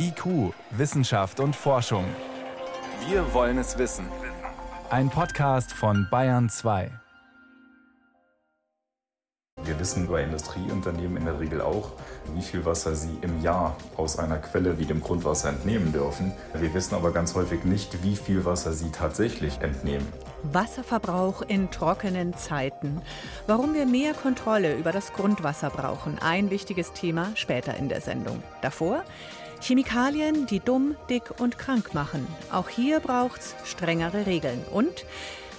IQ, Wissenschaft und Forschung. Wir wollen es wissen. Ein Podcast von Bayern 2. Wir wissen bei Industrieunternehmen in der Regel auch, wie viel Wasser sie im Jahr aus einer Quelle wie dem Grundwasser entnehmen dürfen. Wir wissen aber ganz häufig nicht, wie viel Wasser sie tatsächlich entnehmen. Wasserverbrauch in trockenen Zeiten. Warum wir mehr Kontrolle über das Grundwasser brauchen. Ein wichtiges Thema später in der Sendung. Davor Chemikalien, die dumm, dick und krank machen. Auch hier braucht's strengere Regeln. Und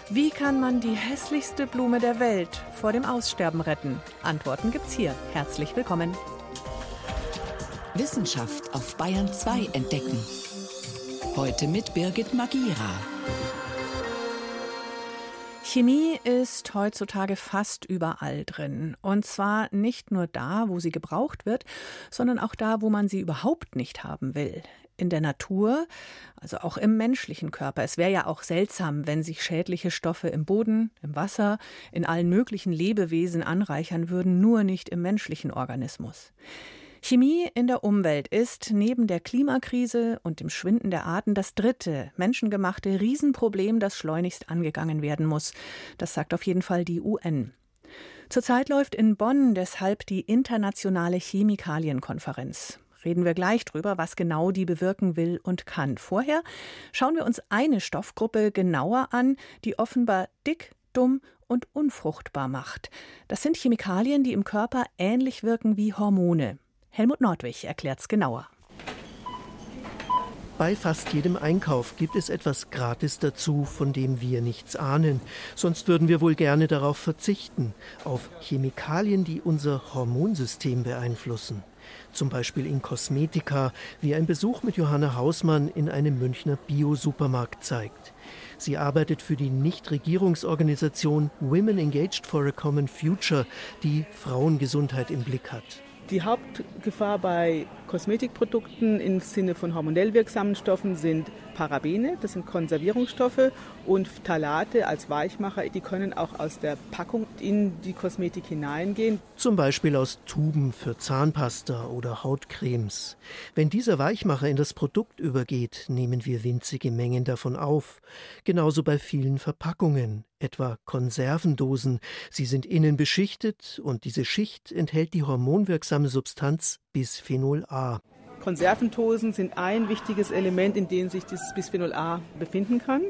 wie kann man die hässlichste Blume der Welt vor dem Aussterben retten? Antworten gibt's hier. Herzlich willkommen. Wissenschaft auf Bayern 2 entdecken. Heute mit Birgit Magira. Chemie ist heutzutage fast überall drin. Und zwar nicht nur da, wo sie gebraucht wird, sondern auch da, wo man sie überhaupt nicht haben will. In der Natur, also auch im menschlichen Körper. Es wäre ja auch seltsam, wenn sich schädliche Stoffe im Boden, im Wasser, in allen möglichen Lebewesen anreichern würden, nur nicht im menschlichen Organismus. Chemie in der Umwelt ist neben der Klimakrise und dem Schwinden der Arten das dritte menschengemachte Riesenproblem, das schleunigst angegangen werden muss. Das sagt auf jeden Fall die UN. Zurzeit läuft in Bonn deshalb die internationale Chemikalienkonferenz. Reden wir gleich drüber, was genau die bewirken will und kann. Vorher schauen wir uns eine Stoffgruppe genauer an, die offenbar dick, dumm und unfruchtbar macht. Das sind Chemikalien, die im Körper ähnlich wirken wie Hormone. Helmut Nordwig erklärt es genauer. Bei fast jedem Einkauf gibt es etwas gratis dazu, von dem wir nichts ahnen. Sonst würden wir wohl gerne darauf verzichten, auf Chemikalien, die unser Hormonsystem beeinflussen. Zum Beispiel in Kosmetika, wie ein Besuch mit Johanna Hausmann in einem Münchner Bio-Supermarkt zeigt. Sie arbeitet für die Nichtregierungsorganisation Women Engaged for a Common Future, die Frauengesundheit im Blick hat. Die Hauptgefahr bei Kosmetikprodukten im Sinne von hormonell wirksamen Stoffen sind Parabene, das sind Konservierungsstoffe, und Phthalate als Weichmacher, die können auch aus der Packung in die Kosmetik hineingehen. Zum Beispiel aus Tuben für Zahnpasta oder Hautcremes. Wenn dieser Weichmacher in das Produkt übergeht, nehmen wir winzige Mengen davon auf. Genauso bei vielen Verpackungen, etwa Konservendosen. Sie sind innen beschichtet und diese Schicht enthält die hormonwirksame Substanz Bisphenol A. Konservendosen sind ein wichtiges Element, in dem sich dieses Bisphenol A befinden kann.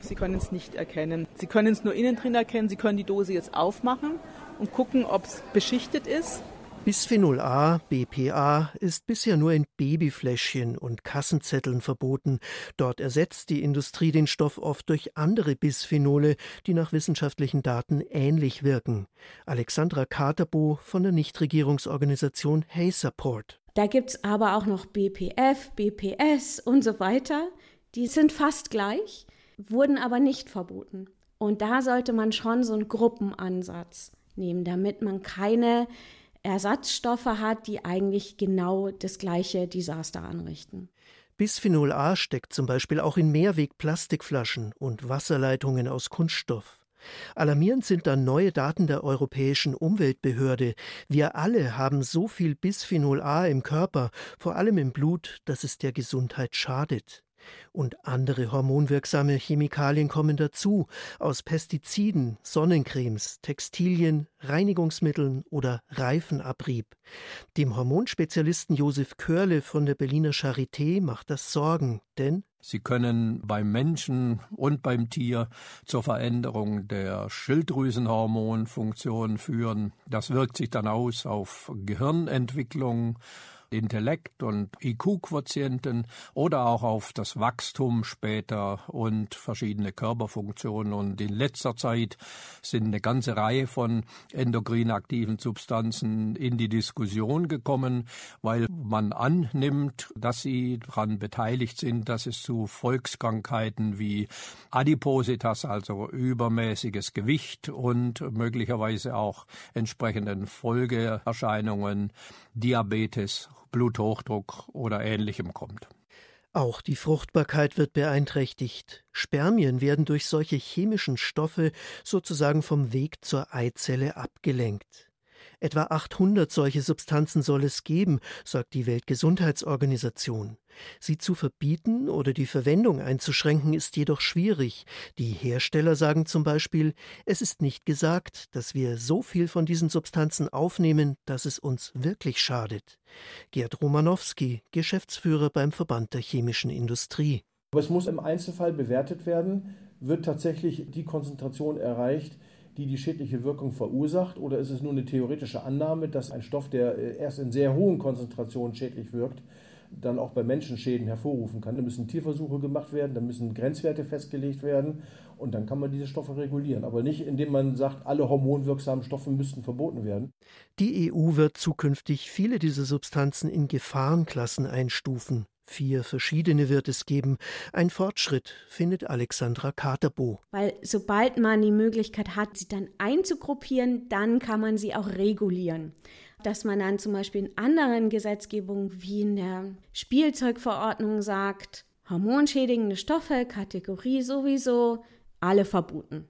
Sie können es nicht erkennen. Sie können es nur innen drin erkennen. Sie können die Dose jetzt aufmachen und gucken, ob es beschichtet ist. Bisphenol A, BPA, ist bisher nur in Babyfläschchen und Kassenzetteln verboten. Dort ersetzt die Industrie den Stoff oft durch andere Bisphenole, die nach wissenschaftlichen Daten ähnlich wirken. Alexandra Katerbo von der Nichtregierungsorganisation Hey Support. Da gibt es aber auch noch BPF, BPS und so weiter. Die sind fast gleich, wurden aber nicht verboten. Und da sollte man schon so einen Gruppenansatz nehmen, damit man keine Ersatzstoffe hat, die eigentlich genau das gleiche Desaster anrichten. Bisphenol A steckt zum Beispiel auch in Mehrwegplastikflaschen und Wasserleitungen aus Kunststoff. Alarmierend sind dann neue Daten der Europäischen Umweltbehörde. Wir alle haben so viel Bisphenol A im Körper, vor allem im Blut, dass es der Gesundheit schadet. Und andere hormonwirksame Chemikalien kommen dazu, aus Pestiziden, Sonnencremes, Textilien, Reinigungsmitteln oder Reifenabrieb. Dem Hormonspezialisten Josef Körle von der Berliner Charité macht das Sorgen, denn Sie können beim Menschen und beim Tier zur Veränderung der Schilddrüsenhormonfunktion führen. Das wirkt sich dann aus auf Gehirnentwicklung, Intellekt und IQ-Quotienten oder auch auf das Wachstum später und verschiedene Körperfunktionen. Und in letzter Zeit sind eine ganze Reihe von endokrin aktiven Substanzen in die Diskussion gekommen, weil man annimmt, dass sie daran beteiligt sind, dass es zu Volkskrankheiten wie Adipositas, also übermäßiges Gewicht und möglicherweise auch entsprechenden Folgeerscheinungen, Diabetes, Bluthochdruck oder ähnlichem kommt. Auch die Fruchtbarkeit wird beeinträchtigt. Spermien werden durch solche chemischen Stoffe sozusagen vom Weg zur Eizelle abgelenkt. Etwa 800 solche Substanzen soll es geben, sagt die Weltgesundheitsorganisation. Sie zu verbieten oder die Verwendung einzuschränken ist jedoch schwierig. Die Hersteller sagen zum Beispiel, es ist nicht gesagt, dass wir so viel von diesen Substanzen aufnehmen, dass es uns wirklich schadet. Gerd Romanowski, Geschäftsführer beim Verband der chemischen Industrie. Aber es muss im Einzelfall bewertet werden, wird tatsächlich die Konzentration erreicht, die die schädliche Wirkung verursacht? Oder ist es nur eine theoretische Annahme, dass ein Stoff, der äh, erst in sehr hohen Konzentrationen schädlich wirkt, dann auch bei Menschen Schäden hervorrufen kann? Da müssen Tierversuche gemacht werden, da müssen Grenzwerte festgelegt werden und dann kann man diese Stoffe regulieren. Aber nicht, indem man sagt, alle hormonwirksamen Stoffe müssten verboten werden. Die EU wird zukünftig viele dieser Substanzen in Gefahrenklassen einstufen. Vier verschiedene wird es geben. Ein Fortschritt, findet Alexandra Katerbo. Weil sobald man die Möglichkeit hat, sie dann einzugruppieren, dann kann man sie auch regulieren. Dass man dann zum Beispiel in anderen Gesetzgebungen wie in der Spielzeugverordnung sagt, hormonschädigende Stoffe, Kategorie sowieso, alle verboten.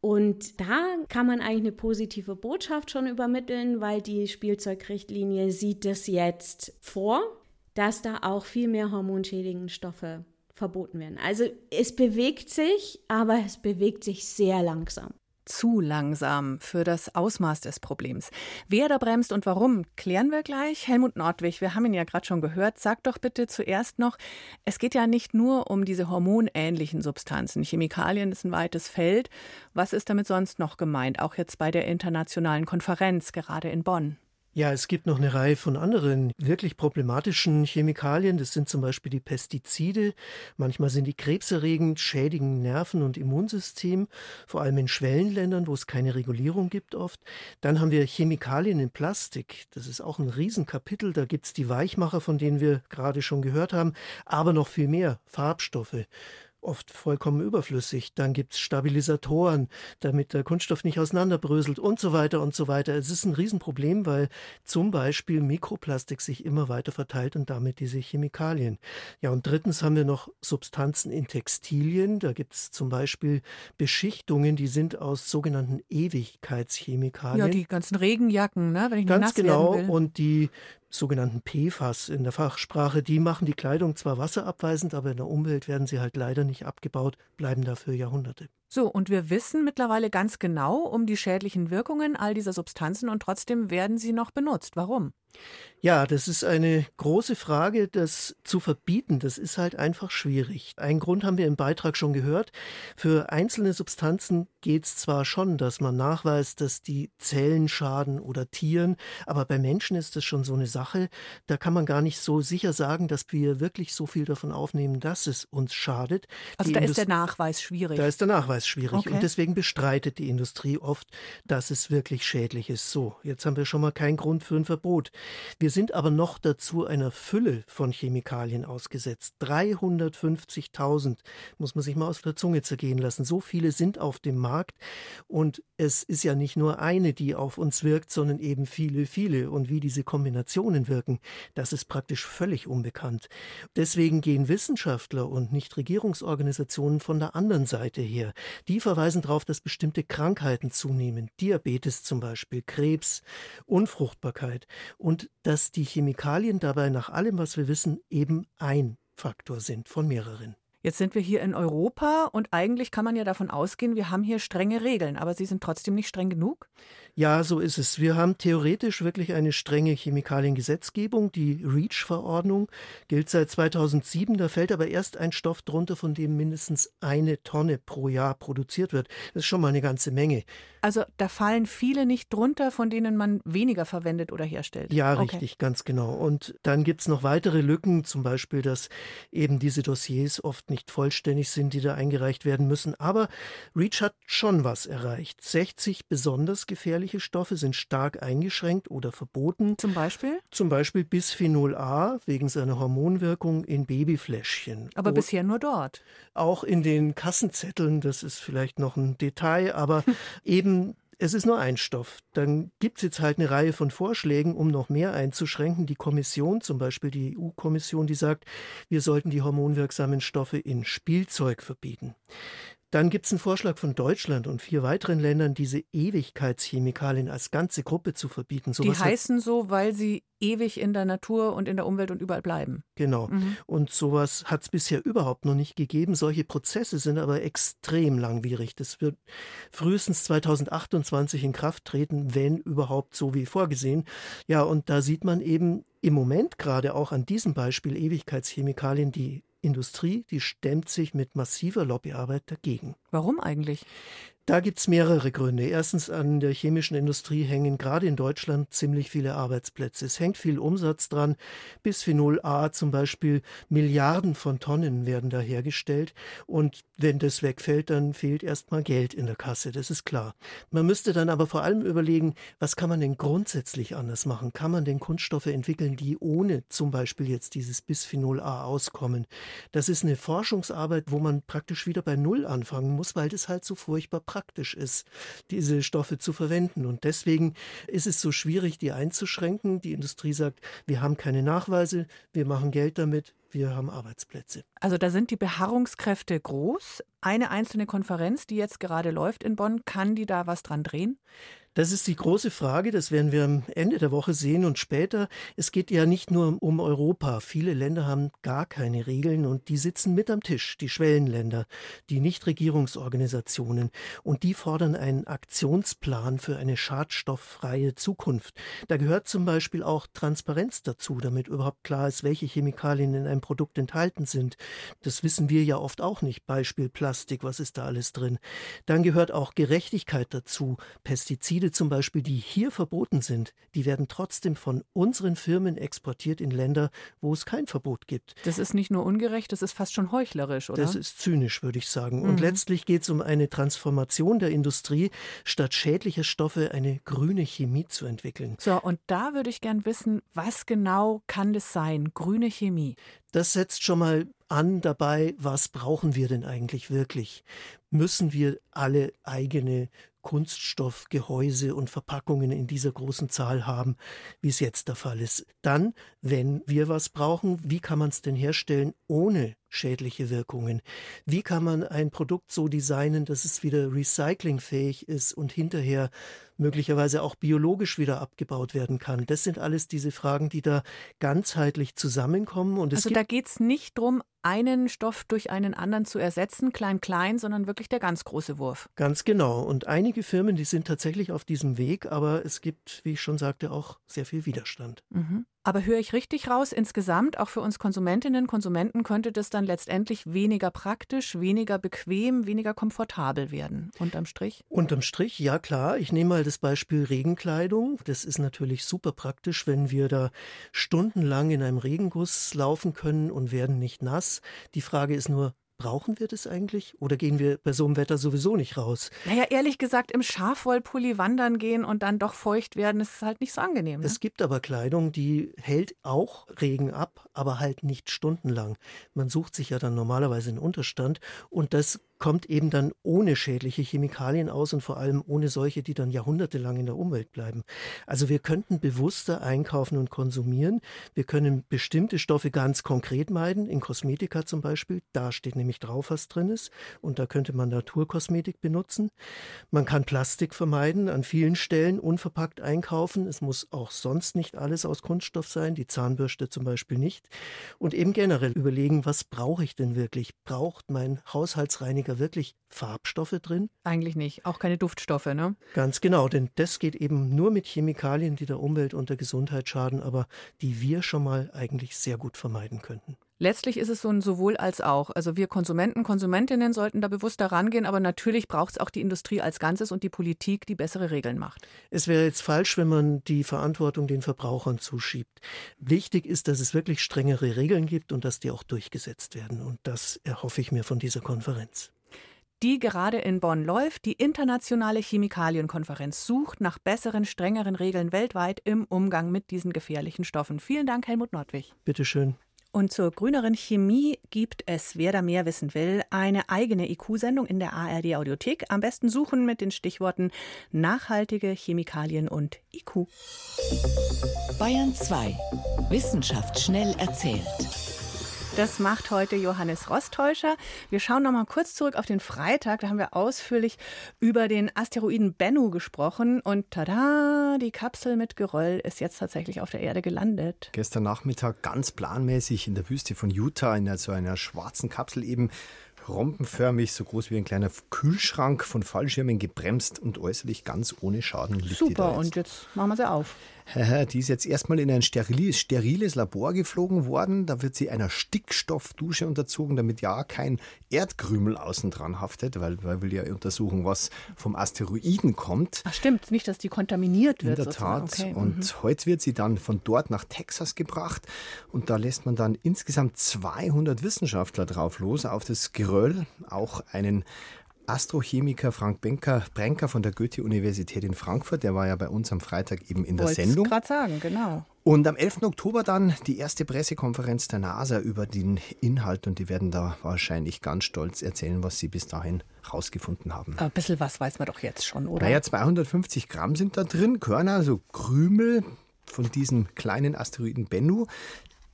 Und da kann man eigentlich eine positive Botschaft schon übermitteln, weil die Spielzeugrichtlinie sieht das jetzt vor dass da auch viel mehr hormonschädigende Stoffe verboten werden. Also es bewegt sich, aber es bewegt sich sehr langsam zu langsam für das Ausmaß des Problems. Wer da bremst und warum, klären wir gleich. Helmut Nordwig, wir haben ihn ja gerade schon gehört. Sag doch bitte zuerst noch, es geht ja nicht nur um diese hormonähnlichen Substanzen. Chemikalien ist ein weites Feld. Was ist damit sonst noch gemeint, auch jetzt bei der internationalen Konferenz gerade in Bonn? Ja, es gibt noch eine Reihe von anderen wirklich problematischen Chemikalien. Das sind zum Beispiel die Pestizide. Manchmal sind die krebserregend, schädigen Nerven- und Immunsystem, vor allem in Schwellenländern, wo es keine Regulierung gibt oft. Dann haben wir Chemikalien in Plastik. Das ist auch ein Riesenkapitel. Da gibt es die Weichmacher, von denen wir gerade schon gehört haben, aber noch viel mehr Farbstoffe oft vollkommen überflüssig. Dann gibt es Stabilisatoren, damit der Kunststoff nicht auseinanderbröselt und so weiter und so weiter. Es ist ein Riesenproblem, weil zum Beispiel Mikroplastik sich immer weiter verteilt und damit diese Chemikalien. Ja, und drittens haben wir noch Substanzen in Textilien. Da gibt es zum Beispiel Beschichtungen, die sind aus sogenannten Ewigkeitschemikalien. Ja, die ganzen Regenjacken, ne? wenn ich Ganz nass genau. Will. Und die sogenannten PFAS in der Fachsprache, die machen die Kleidung zwar wasserabweisend, aber in der Umwelt werden sie halt leider nicht abgebaut, bleiben dafür Jahrhunderte. So, und wir wissen mittlerweile ganz genau um die schädlichen Wirkungen all dieser Substanzen und trotzdem werden sie noch benutzt. Warum? Ja, das ist eine große Frage, das zu verbieten, das ist halt einfach schwierig. Einen Grund haben wir im Beitrag schon gehört. Für einzelne Substanzen geht es zwar schon, dass man nachweist, dass die Zellen schaden oder Tieren, aber bei Menschen ist das schon so eine Sache, da kann man gar nicht so sicher sagen, dass wir wirklich so viel davon aufnehmen, dass es uns schadet. Also die da Indust ist der Nachweis schwierig. Da ist der Nachweis schwierig Okay. und deswegen bestreitet die Industrie oft, dass es wirklich schädlich ist. So, jetzt haben wir schon mal keinen Grund für ein Verbot. Wir sind aber noch dazu einer Fülle von Chemikalien ausgesetzt. 350.000 muss man sich mal aus der Zunge zergehen lassen. So viele sind auf dem Markt und es ist ja nicht nur eine, die auf uns wirkt, sondern eben viele, viele. Und wie diese Kombinationen wirken, das ist praktisch völlig unbekannt. Deswegen gehen Wissenschaftler und Nichtregierungsorganisationen von der anderen Seite her. Die verweisen darauf, dass bestimmte Krankheiten zunehmen. Diabetes zum Beispiel, Krebs, Unfruchtbarkeit. Und dass die Chemikalien dabei nach allem, was wir wissen, eben ein Faktor sind von mehreren. Jetzt sind wir hier in Europa und eigentlich kann man ja davon ausgehen, wir haben hier strenge Regeln, aber sie sind trotzdem nicht streng genug? Ja, so ist es. Wir haben theoretisch wirklich eine strenge Chemikaliengesetzgebung. Die REACH-Verordnung gilt seit 2007. Da fällt aber erst ein Stoff drunter, von dem mindestens eine Tonne pro Jahr produziert wird. Das ist schon mal eine ganze Menge. Also da fallen viele nicht drunter, von denen man weniger verwendet oder herstellt. Ja, Okay. richtig, ganz genau. Und dann gibt es noch weitere Lücken, zum Beispiel, dass eben diese Dossiers oft nicht vollständig sind, die da eingereicht werden müssen. Aber REACH hat schon was erreicht. 60 besonders gefährliche Stoffe sind stark eingeschränkt oder verboten. Zum Beispiel? Zum Beispiel Bisphenol A wegen seiner Hormonwirkung in Babyfläschchen. Aber bisher nur dort. auch in den Kassenzetteln, das ist vielleicht noch ein Detail, aber eben es ist nur ein Stoff. Dann gibt es jetzt halt eine Reihe von Vorschlägen, um noch mehr einzuschränken. Die Kommission, zum Beispiel die EU-Kommission, die sagt, wir sollten die hormonwirksamen Stoffe in Spielzeug verbieten. Dann gibt es einen Vorschlag von Deutschland und vier weiteren Ländern, diese Ewigkeitschemikalien als ganze Gruppe zu verbieten. So die heißen so, weil sie ewig in der Natur und in der Umwelt und überall bleiben. Genau. Mhm. Und sowas hat es bisher überhaupt noch nicht gegeben. Solche Prozesse sind aber extrem langwierig. Das wird frühestens 2028 in Kraft treten, wenn überhaupt so wie vorgesehen. Ja, und da sieht man eben im Moment gerade auch an diesem Beispiel Ewigkeitschemikalien die Industrie, die stemmt sich mit massiver Lobbyarbeit dagegen. Warum eigentlich? Da gibt es mehrere Gründe. Erstens, an der chemischen Industrie hängen gerade in Deutschland ziemlich viele Arbeitsplätze. Es hängt viel Umsatz dran. Bisphenol A zum Beispiel, Milliarden von Tonnen werden da hergestellt. Und wenn das wegfällt, dann fehlt erstmal Geld in der Kasse, das ist klar. Man müsste dann aber vor allem überlegen, was kann man denn grundsätzlich anders machen? Kann man denn Kunststoffe entwickeln, die ohne zum Beispiel jetzt dieses Bisphenol A auskommen? Das ist eine Forschungsarbeit, wo man praktisch wieder bei Null anfangen muss, weil das halt so furchtbar praktisch praktisch ist, diese Stoffe zu verwenden. Und deswegen ist es so schwierig, die einzuschränken. Die Industrie sagt, wir haben keine Nachweise, wir machen Geld damit, wir haben Arbeitsplätze. Also da sind die Beharrungskräfte groß. Eine einzelne Konferenz, die jetzt gerade läuft in Bonn, kann die da was dran drehen? Das ist die große Frage, das werden wir am Ende der Woche sehen und später. Es geht ja nicht nur um Europa. Viele Länder haben gar keine Regeln und die sitzen mit am Tisch, die Schwellenländer, die Nichtregierungsorganisationen und die fordern einen Aktionsplan für eine schadstofffreie Zukunft. Da gehört zum Beispiel auch Transparenz dazu, damit überhaupt klar ist, welche Chemikalien in einem Produkt enthalten sind. Das wissen wir ja oft auch nicht. Beispiel Plastik, was ist da alles drin? Dann gehört auch Gerechtigkeit dazu. Pestizide Produkte zum Beispiel, die hier verboten sind, die werden trotzdem von unseren Firmen exportiert in Länder, wo es kein Verbot gibt. Das ist nicht nur ungerecht, das ist fast schon heuchlerisch, oder? Das ist zynisch, würde ich sagen. Mhm. Und letztlich geht es um eine Transformation der Industrie, statt schädlicher Stoffe eine grüne Chemie zu entwickeln. So, und da würde ich gern wissen, was genau kann das sein, grüne Chemie? Das setzt schon mal an dabei, was brauchen wir denn eigentlich wirklich? Müssen wir alle eigene Kunststoffgehäuse und Verpackungen in dieser großen Zahl haben, wie es jetzt der Fall ist. Dann, wenn wir was brauchen, wie kann man es denn herstellen ohne schädliche Wirkungen? Wie kann man ein Produkt so designen, dass es wieder recyclingfähig ist und hinterher möglicherweise auch biologisch wieder abgebaut werden kann? Das sind alles diese Fragen, die da ganzheitlich zusammenkommen. Und also da geht es nicht darum, einen Stoff durch einen anderen zu ersetzen, klein, klein, sondern wirklich der ganz große Wurf. Ganz genau. Und einige Firmen, die sind tatsächlich auf diesem Weg, aber es gibt, wie ich schon sagte, auch sehr viel Widerstand. Mhm. Aber höre ich richtig raus, insgesamt, auch für uns Konsumentinnen und Konsumenten, könnte das dann letztendlich weniger praktisch, weniger bequem, weniger komfortabel werden, unterm Strich? Unterm Strich, ja klar. Ich nehme mal das Beispiel Regenkleidung. Das ist natürlich super praktisch, wenn wir da stundenlang in einem Regenguss laufen können und werden nicht nass. Die Frage ist nur, Brauchen wir das eigentlich? Oder gehen wir bei so einem Wetter sowieso nicht raus? Naja, ehrlich gesagt, im Schafwollpulli wandern gehen und dann doch feucht werden, ist halt nicht so angenehm. Ne? Es gibt aber Kleidung, die hält auch Regen ab, aber halt nicht stundenlang. Man sucht sich ja dann normalerweise einen Unterstand und das kommt eben dann ohne schädliche Chemikalien aus und vor allem ohne solche, die dann jahrhundertelang in der Umwelt bleiben. Also wir könnten bewusster einkaufen und konsumieren. Wir können bestimmte Stoffe ganz konkret meiden, in Kosmetika zum Beispiel. Da steht nämlich drauf, was drin ist. Und da könnte man Naturkosmetik benutzen. Man kann Plastik vermeiden, an vielen Stellen unverpackt einkaufen. Es muss auch sonst nicht alles aus Kunststoff sein, die Zahnbürste zum Beispiel nicht. Und eben generell überlegen, was brauche ich denn wirklich? Braucht mein Haushaltsreiniger da wirklich Farbstoffe drin? Eigentlich nicht, auch keine Duftstoffe, ne? Ganz genau, denn das geht eben nur mit Chemikalien, die der Umwelt und der Gesundheit schaden, aber die wir schon mal eigentlich sehr gut vermeiden könnten. Letztlich ist es so ein sowohl als auch. Also wir Konsumenten, Konsumentinnen sollten da bewusster rangehen, aber natürlich braucht es auch die Industrie als Ganzes und die Politik, die bessere Regeln macht. Es wäre jetzt falsch, wenn man die Verantwortung den Verbrauchern zuschiebt. Wichtig ist, dass es wirklich strengere Regeln gibt und dass die auch durchgesetzt werden. Und das erhoffe ich mir von dieser Konferenz die gerade in Bonn läuft. Die internationale Chemikalienkonferenz sucht nach besseren, strengeren Regeln weltweit im Umgang mit diesen gefährlichen Stoffen. Vielen Dank, Helmut Nordwig. Bitte schön. Und zur grüneren Chemie gibt es, wer da mehr wissen will, eine eigene IQ-Sendung in der ARD Audiothek. Am besten suchen mit den Stichworten nachhaltige Chemikalien und IQ. Bayern 2. Wissenschaft schnell erzählt. Das macht heute Johannes Rostäuscher. Wir schauen noch mal kurz zurück auf den Freitag. Da haben wir ausführlich über den Asteroiden Bennu gesprochen. Und tada, die Kapsel mit Geröll ist jetzt tatsächlich auf der Erde gelandet. Gestern Nachmittag ganz planmäßig in der Wüste von Utah in so einer schwarzen Kapsel eben rompenförmig, so groß wie ein kleiner Kühlschrank, von Fallschirmen gebremst und äußerlich ganz ohne Schaden liegt Super, und jetzt machen wir sie auf. Die ist jetzt erstmal in ein steriles, steriles Labor geflogen worden. Da wird sie einer Stickstoffdusche unterzogen, damit ja kein Erdkrümel außen dran haftet, weil wir will ja untersuchen, was vom Asteroiden kommt. Ach stimmt, nicht, dass die kontaminiert wird. In der Tat. Okay. Und mhm. heute wird sie dann von dort nach Texas gebracht und da lässt man dann insgesamt 200 Wissenschaftler drauf los auf das Geröll, auch einen Astrochemiker Frank Benker, Brenker von der Goethe-Universität in Frankfurt. Der war ja bei uns am Freitag eben in der Wollt's Sendung. gerade sagen, genau. Und am 11. Oktober dann die erste Pressekonferenz der NASA über den Inhalt und die werden da wahrscheinlich ganz stolz erzählen, was sie bis dahin rausgefunden haben. Ein bisschen was weiß man doch jetzt schon, oder? Naja, 250 Gramm sind da drin, Körner, so Krümel von diesem kleinen Asteroiden Bennu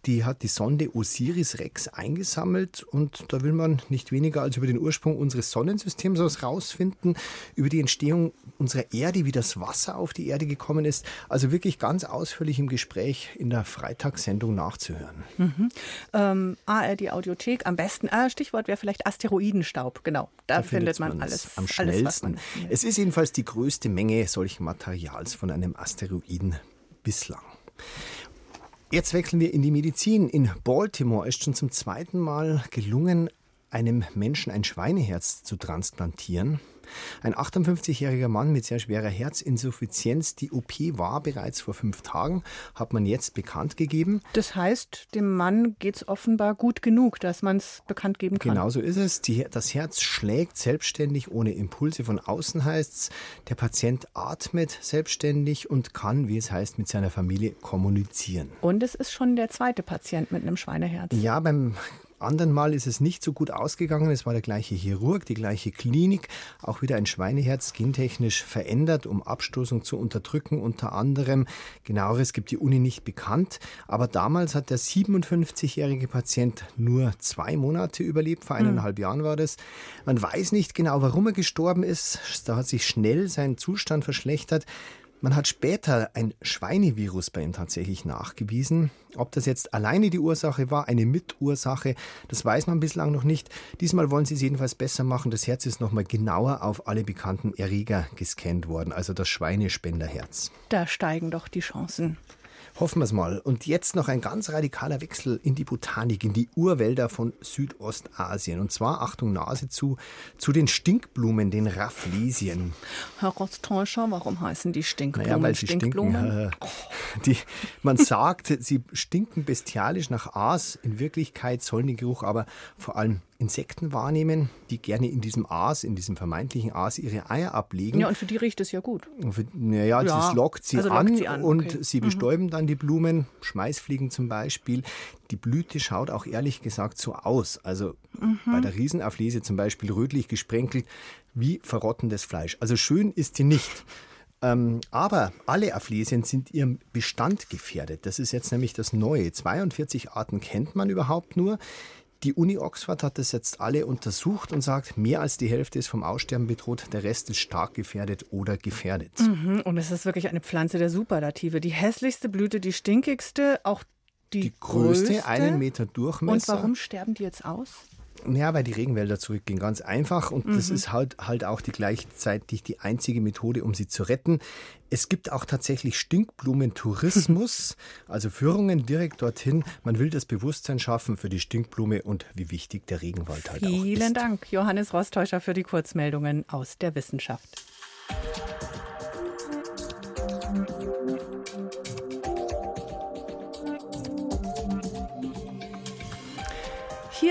die hat die Sonde Osiris-Rex eingesammelt und da will man nicht weniger als über den Ursprung unseres Sonnensystems herausfinden, über die Entstehung unserer Erde, wie das Wasser auf die Erde gekommen ist. Also wirklich ganz ausführlich im Gespräch in der Freitagssendung nachzuhören. Mhm. Ähm, ARD Audiothek am besten. Äh, Stichwort wäre vielleicht Asteroidenstaub. Genau, da, da findet man alles. Am schnellsten. Alles, es ist jedenfalls die größte Menge solchen Materials von einem Asteroiden bislang. Jetzt wechseln wir in die Medizin. In Baltimore ist schon zum zweiten Mal gelungen, einem Menschen ein Schweineherz zu transplantieren. Ein 58-jähriger Mann mit sehr schwerer Herzinsuffizienz. Die OP war bereits vor fünf Tagen, hat man jetzt bekannt gegeben. Das heißt, dem Mann geht es offenbar gut genug, dass man es bekannt geben kann. Genau so ist es. Die, das Herz schlägt selbstständig, ohne Impulse von außen heißt es. Der Patient atmet selbstständig und kann, wie es heißt, mit seiner Familie kommunizieren. Und es ist schon der zweite Patient mit einem Schweineherz. Ja, beim anderen Mal ist es nicht so gut ausgegangen. Es war der gleiche Chirurg, die gleiche Klinik, auch wieder ein Schweineherz gentechnisch verändert, um Abstoßung zu unterdrücken. Unter anderem, genaueres gibt die Uni nicht bekannt. Aber damals hat der 57-jährige Patient nur zwei Monate überlebt, vor eineinhalb mhm. Jahren war das. Man weiß nicht genau, warum er gestorben ist. Da hat sich schnell sein Zustand verschlechtert. Man hat später ein Schweinevirus bei ihm tatsächlich nachgewiesen. Ob das jetzt alleine die Ursache war, eine Mitursache, das weiß man bislang noch nicht. Diesmal wollen sie es jedenfalls besser machen. Das Herz ist nochmal genauer auf alle bekannten Erreger gescannt worden, also das Schweinespenderherz. Da steigen doch die Chancen. Hoffen wir es mal. Und jetzt noch ein ganz radikaler Wechsel in die Botanik, in die Urwälder von Südostasien. Und zwar, Achtung, Nase zu, zu den Stinkblumen, den Rafflesien. Herr Rostäuscher, warum heißen die Stinkblumen naja, weil sie Stinkblumen? Stinken, die, man sagt, sie stinken bestialisch nach Aas. In Wirklichkeit sollen die Geruch aber vor allem Insekten wahrnehmen, die gerne in diesem Aas, in diesem vermeintlichen Aas, ihre Eier ablegen. Ja, und für die riecht es ja gut. Naja, ja, das lockt sie, also an, lockt sie an, und okay. sie mhm. bestäuben mhm. dann die Blumen, Schmeißfliegen zum Beispiel. Die Blüte schaut auch ehrlich gesagt so aus. Also mhm. bei der Riesenauflese zum Beispiel rötlich gesprenkelt, wie verrottendes Fleisch. Also schön ist die nicht. Ähm, aber alle Aphlesien sind ihrem Bestand gefährdet. Das ist jetzt nämlich das Neue. 42 Arten kennt man überhaupt nur. Die Uni Oxford hat das jetzt alle untersucht und sagt, mehr als die Hälfte ist vom Aussterben bedroht, der Rest ist stark gefährdet oder gefährdet. Mhm, und es ist wirklich eine Pflanze der Superlative. Die hässlichste Blüte, die stinkigste, auch die, die größte, größte, einen Meter Durchmesser. Und warum sterben die jetzt aus? Ja, weil die Regenwälder zurückgehen. Ganz einfach. Und mhm. das ist halt, halt auch die gleichzeitig die einzige Methode, um sie zu retten. Es gibt auch tatsächlich Stinkblumentourismus, also Führungen direkt dorthin. Man will das Bewusstsein schaffen für die Stinkblume und wie wichtig der Regenwald halt Vielen auch ist. Vielen Dank, Johannes Rostäuscher, für die Kurzmeldungen aus der Wissenschaft.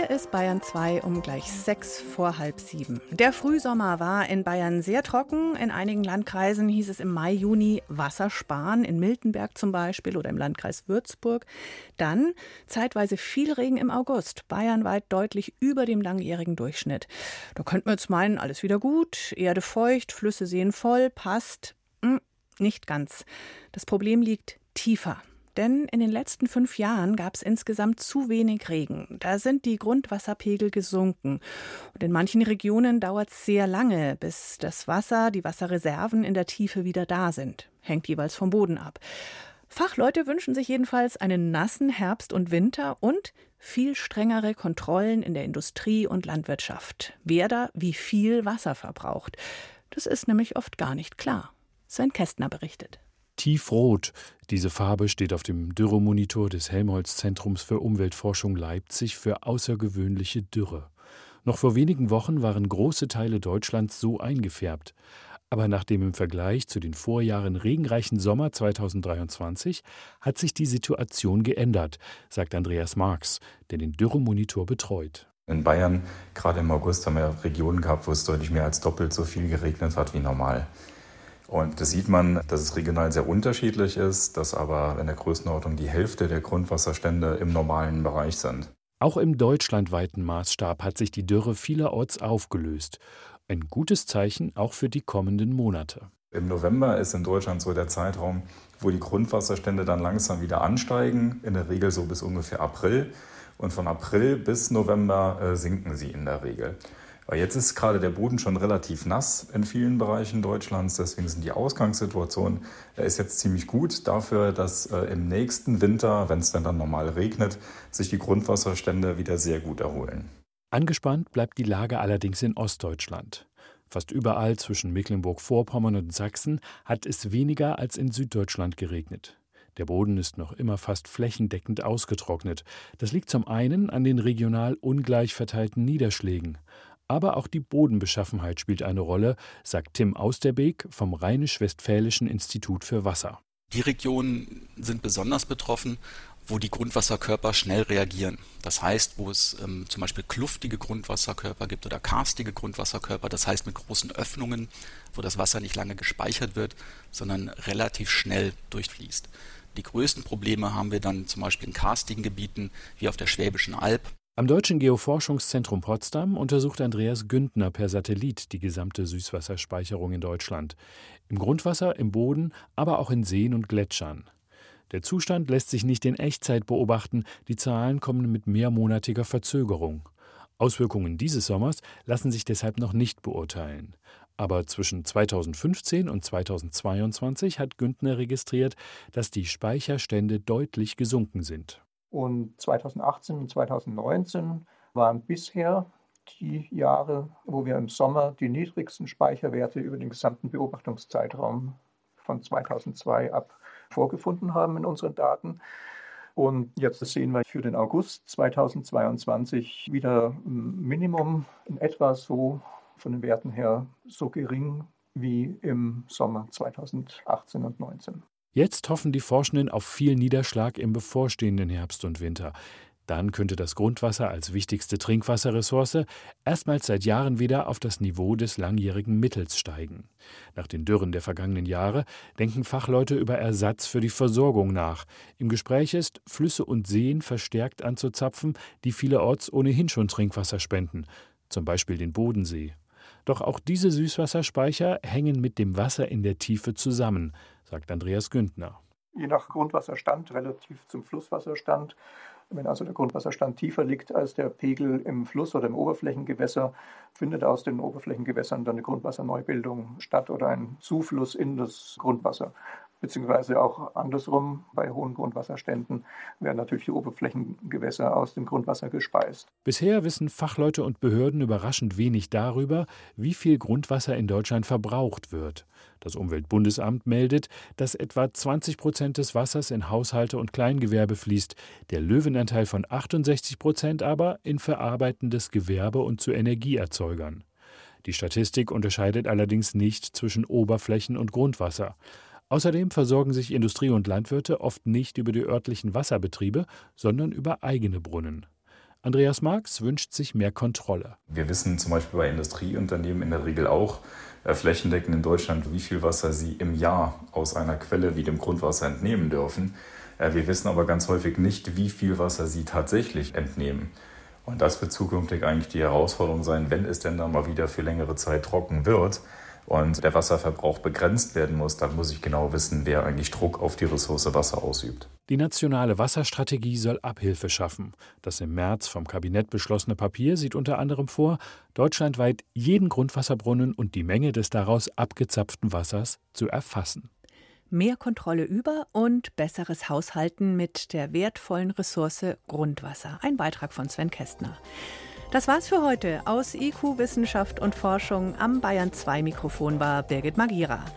Hier ist Bayern 2 um gleich sechs vor halb sieben. Der Frühsommer war in Bayern sehr trocken. In einigen Landkreisen hieß es im Mai, Juni Wasser sparen, in Miltenberg zum Beispiel oder im Landkreis Würzburg. Dann zeitweise viel Regen im August, bayernweit deutlich über dem langjährigen Durchschnitt. Da könnte man jetzt meinen, alles wieder gut, Erde feucht, Flüsse sehen voll, passt. Hm, nicht ganz. Das Problem liegt tiefer. Denn in den letzten fünf Jahren gab es insgesamt zu wenig Regen. Da sind die Grundwasserpegel gesunken. Und in manchen Regionen dauert es sehr lange, bis das Wasser, die Wasserreserven in der Tiefe wieder da sind. Hängt jeweils vom Boden ab. Fachleute wünschen sich jedenfalls einen nassen Herbst und Winter und viel strengere Kontrollen in der Industrie und Landwirtschaft. Wer da wie viel Wasser verbraucht. Das ist nämlich oft gar nicht klar. Sven Kästner berichtet. Tiefrot. Diese Farbe steht auf dem Dürremonitor des Helmholtz-Zentrums für Umweltforschung Leipzig für außergewöhnliche Dürre. Noch vor wenigen Wochen waren große Teile Deutschlands so eingefärbt. Aber nach dem im Vergleich zu den Vorjahren regenreichen Sommer 2023 hat sich die Situation geändert, sagt Andreas Marx, der den Dürremonitor betreut. In Bayern, gerade im August, haben wir Regionen gehabt, wo es deutlich mehr als doppelt so viel geregnet hat wie normal. Und da sieht man, dass es regional sehr unterschiedlich ist, dass aber in der Größenordnung die Hälfte der Grundwasserstände im normalen Bereich sind. Auch im deutschlandweiten Maßstab hat sich die Dürre vielerorts aufgelöst. Ein gutes Zeichen auch für die kommenden Monate. Im November ist in Deutschland so der Zeitraum, wo die Grundwasserstände dann langsam wieder ansteigen, in der Regel so bis ungefähr April. Und von April bis November äh, sinken sie in der Regel. Aber jetzt ist gerade der Boden schon relativ nass in vielen Bereichen Deutschlands, deswegen sind die Ausgangssituationen äh, ist jetzt ziemlich gut dafür, dass äh, im nächsten Winter, wenn es dann normal regnet, sich die Grundwasserstände wieder sehr gut erholen. Angespannt bleibt die Lage allerdings in Ostdeutschland. Fast überall zwischen Mecklenburg-Vorpommern und Sachsen hat es weniger als in Süddeutschland geregnet. Der Boden ist noch immer fast flächendeckend ausgetrocknet. Das liegt zum einen an den regional ungleich verteilten Niederschlägen, aber auch die Bodenbeschaffenheit spielt eine Rolle, sagt Tim Austerbeek vom Rheinisch-Westfälischen Institut für Wasser. Die Regionen sind besonders betroffen, wo die Grundwasserkörper schnell reagieren. Das heißt, wo es ähm, zum Beispiel kluftige Grundwasserkörper gibt oder karstige Grundwasserkörper, das heißt mit großen Öffnungen, wo das Wasser nicht lange gespeichert wird, sondern relativ schnell durchfließt. Die größten Probleme haben wir dann zum Beispiel in karstigen Gebieten wie auf der Schwäbischen Alb am Deutschen Geoforschungszentrum Potsdam untersucht Andreas Güntner per Satellit die gesamte Süßwasserspeicherung in Deutschland. Im Grundwasser, im Boden, aber auch in Seen und Gletschern. Der Zustand lässt sich nicht in Echtzeit beobachten, die Zahlen kommen mit mehrmonatiger Verzögerung. Auswirkungen dieses Sommers lassen sich deshalb noch nicht beurteilen. Aber zwischen 2015 und 2022 hat Güntner registriert, dass die Speicherstände deutlich gesunken sind. Und 2018 und 2019 waren bisher die Jahre, wo wir im Sommer die niedrigsten Speicherwerte über den gesamten Beobachtungszeitraum von 2002 ab vorgefunden haben in unseren Daten. Und jetzt sehen wir für den August 2022 wieder ein Minimum in etwa so von den Werten her so gering wie im Sommer 2018 und 2019. Jetzt hoffen die Forschenden auf viel Niederschlag im bevorstehenden Herbst und Winter. Dann könnte das Grundwasser als wichtigste Trinkwasserressource erstmals seit Jahren wieder auf das Niveau des langjährigen Mittels steigen. Nach den Dürren der vergangenen Jahre denken Fachleute über Ersatz für die Versorgung nach. Im Gespräch ist, Flüsse und Seen verstärkt anzuzapfen, die vielerorts ohnehin schon Trinkwasser spenden, zum Beispiel den Bodensee. Doch auch diese Süßwasserspeicher hängen mit dem Wasser in der Tiefe zusammen sagt Andreas Güntner. Je nach Grundwasserstand relativ zum Flusswasserstand. Wenn also der Grundwasserstand tiefer liegt als der Pegel im Fluss oder im Oberflächengewässer, findet aus den Oberflächengewässern dann eine Grundwasserneubildung statt oder ein Zufluss in das Grundwasser beziehungsweise auch andersrum bei hohen Grundwasserständen werden natürlich die Oberflächengewässer aus dem Grundwasser gespeist. Bisher wissen Fachleute und Behörden überraschend wenig darüber, wie viel Grundwasser in Deutschland verbraucht wird. Das Umweltbundesamt meldet, dass etwa 20 Prozent des Wassers in Haushalte und Kleingewerbe fließt, der Löwenanteil von 68 Prozent aber in verarbeitendes Gewerbe und zu Energieerzeugern. Die Statistik unterscheidet allerdings nicht zwischen Oberflächen- und Grundwasser. Außerdem versorgen sich Industrie und Landwirte oft nicht über die örtlichen Wasserbetriebe, sondern über eigene Brunnen. Andreas Marx wünscht sich mehr Kontrolle. Wir wissen zum Beispiel bei Industrieunternehmen in der Regel auch äh, flächendeckend in Deutschland, wie viel Wasser sie im Jahr aus einer Quelle wie dem Grundwasser entnehmen dürfen. Äh, wir wissen aber ganz häufig nicht, wie viel Wasser sie tatsächlich entnehmen. Und das wird zukünftig eigentlich die Herausforderung sein, wenn es denn dann mal wieder für längere Zeit trocken wird und der Wasserverbrauch begrenzt werden muss, dann muss ich genau wissen, wer eigentlich Druck auf die Ressource Wasser ausübt. Die nationale Wasserstrategie soll Abhilfe schaffen. Das im März vom Kabinett beschlossene Papier sieht unter anderem vor, deutschlandweit jeden Grundwasserbrunnen und die Menge des daraus abgezapften Wassers zu erfassen. Mehr Kontrolle über und besseres Haushalten mit der wertvollen Ressource Grundwasser. Ein Beitrag von Sven Kästner. Das war's für heute. Aus IQ Wissenschaft und Forschung am Bayern 2 Mikrofon war Birgit Magira.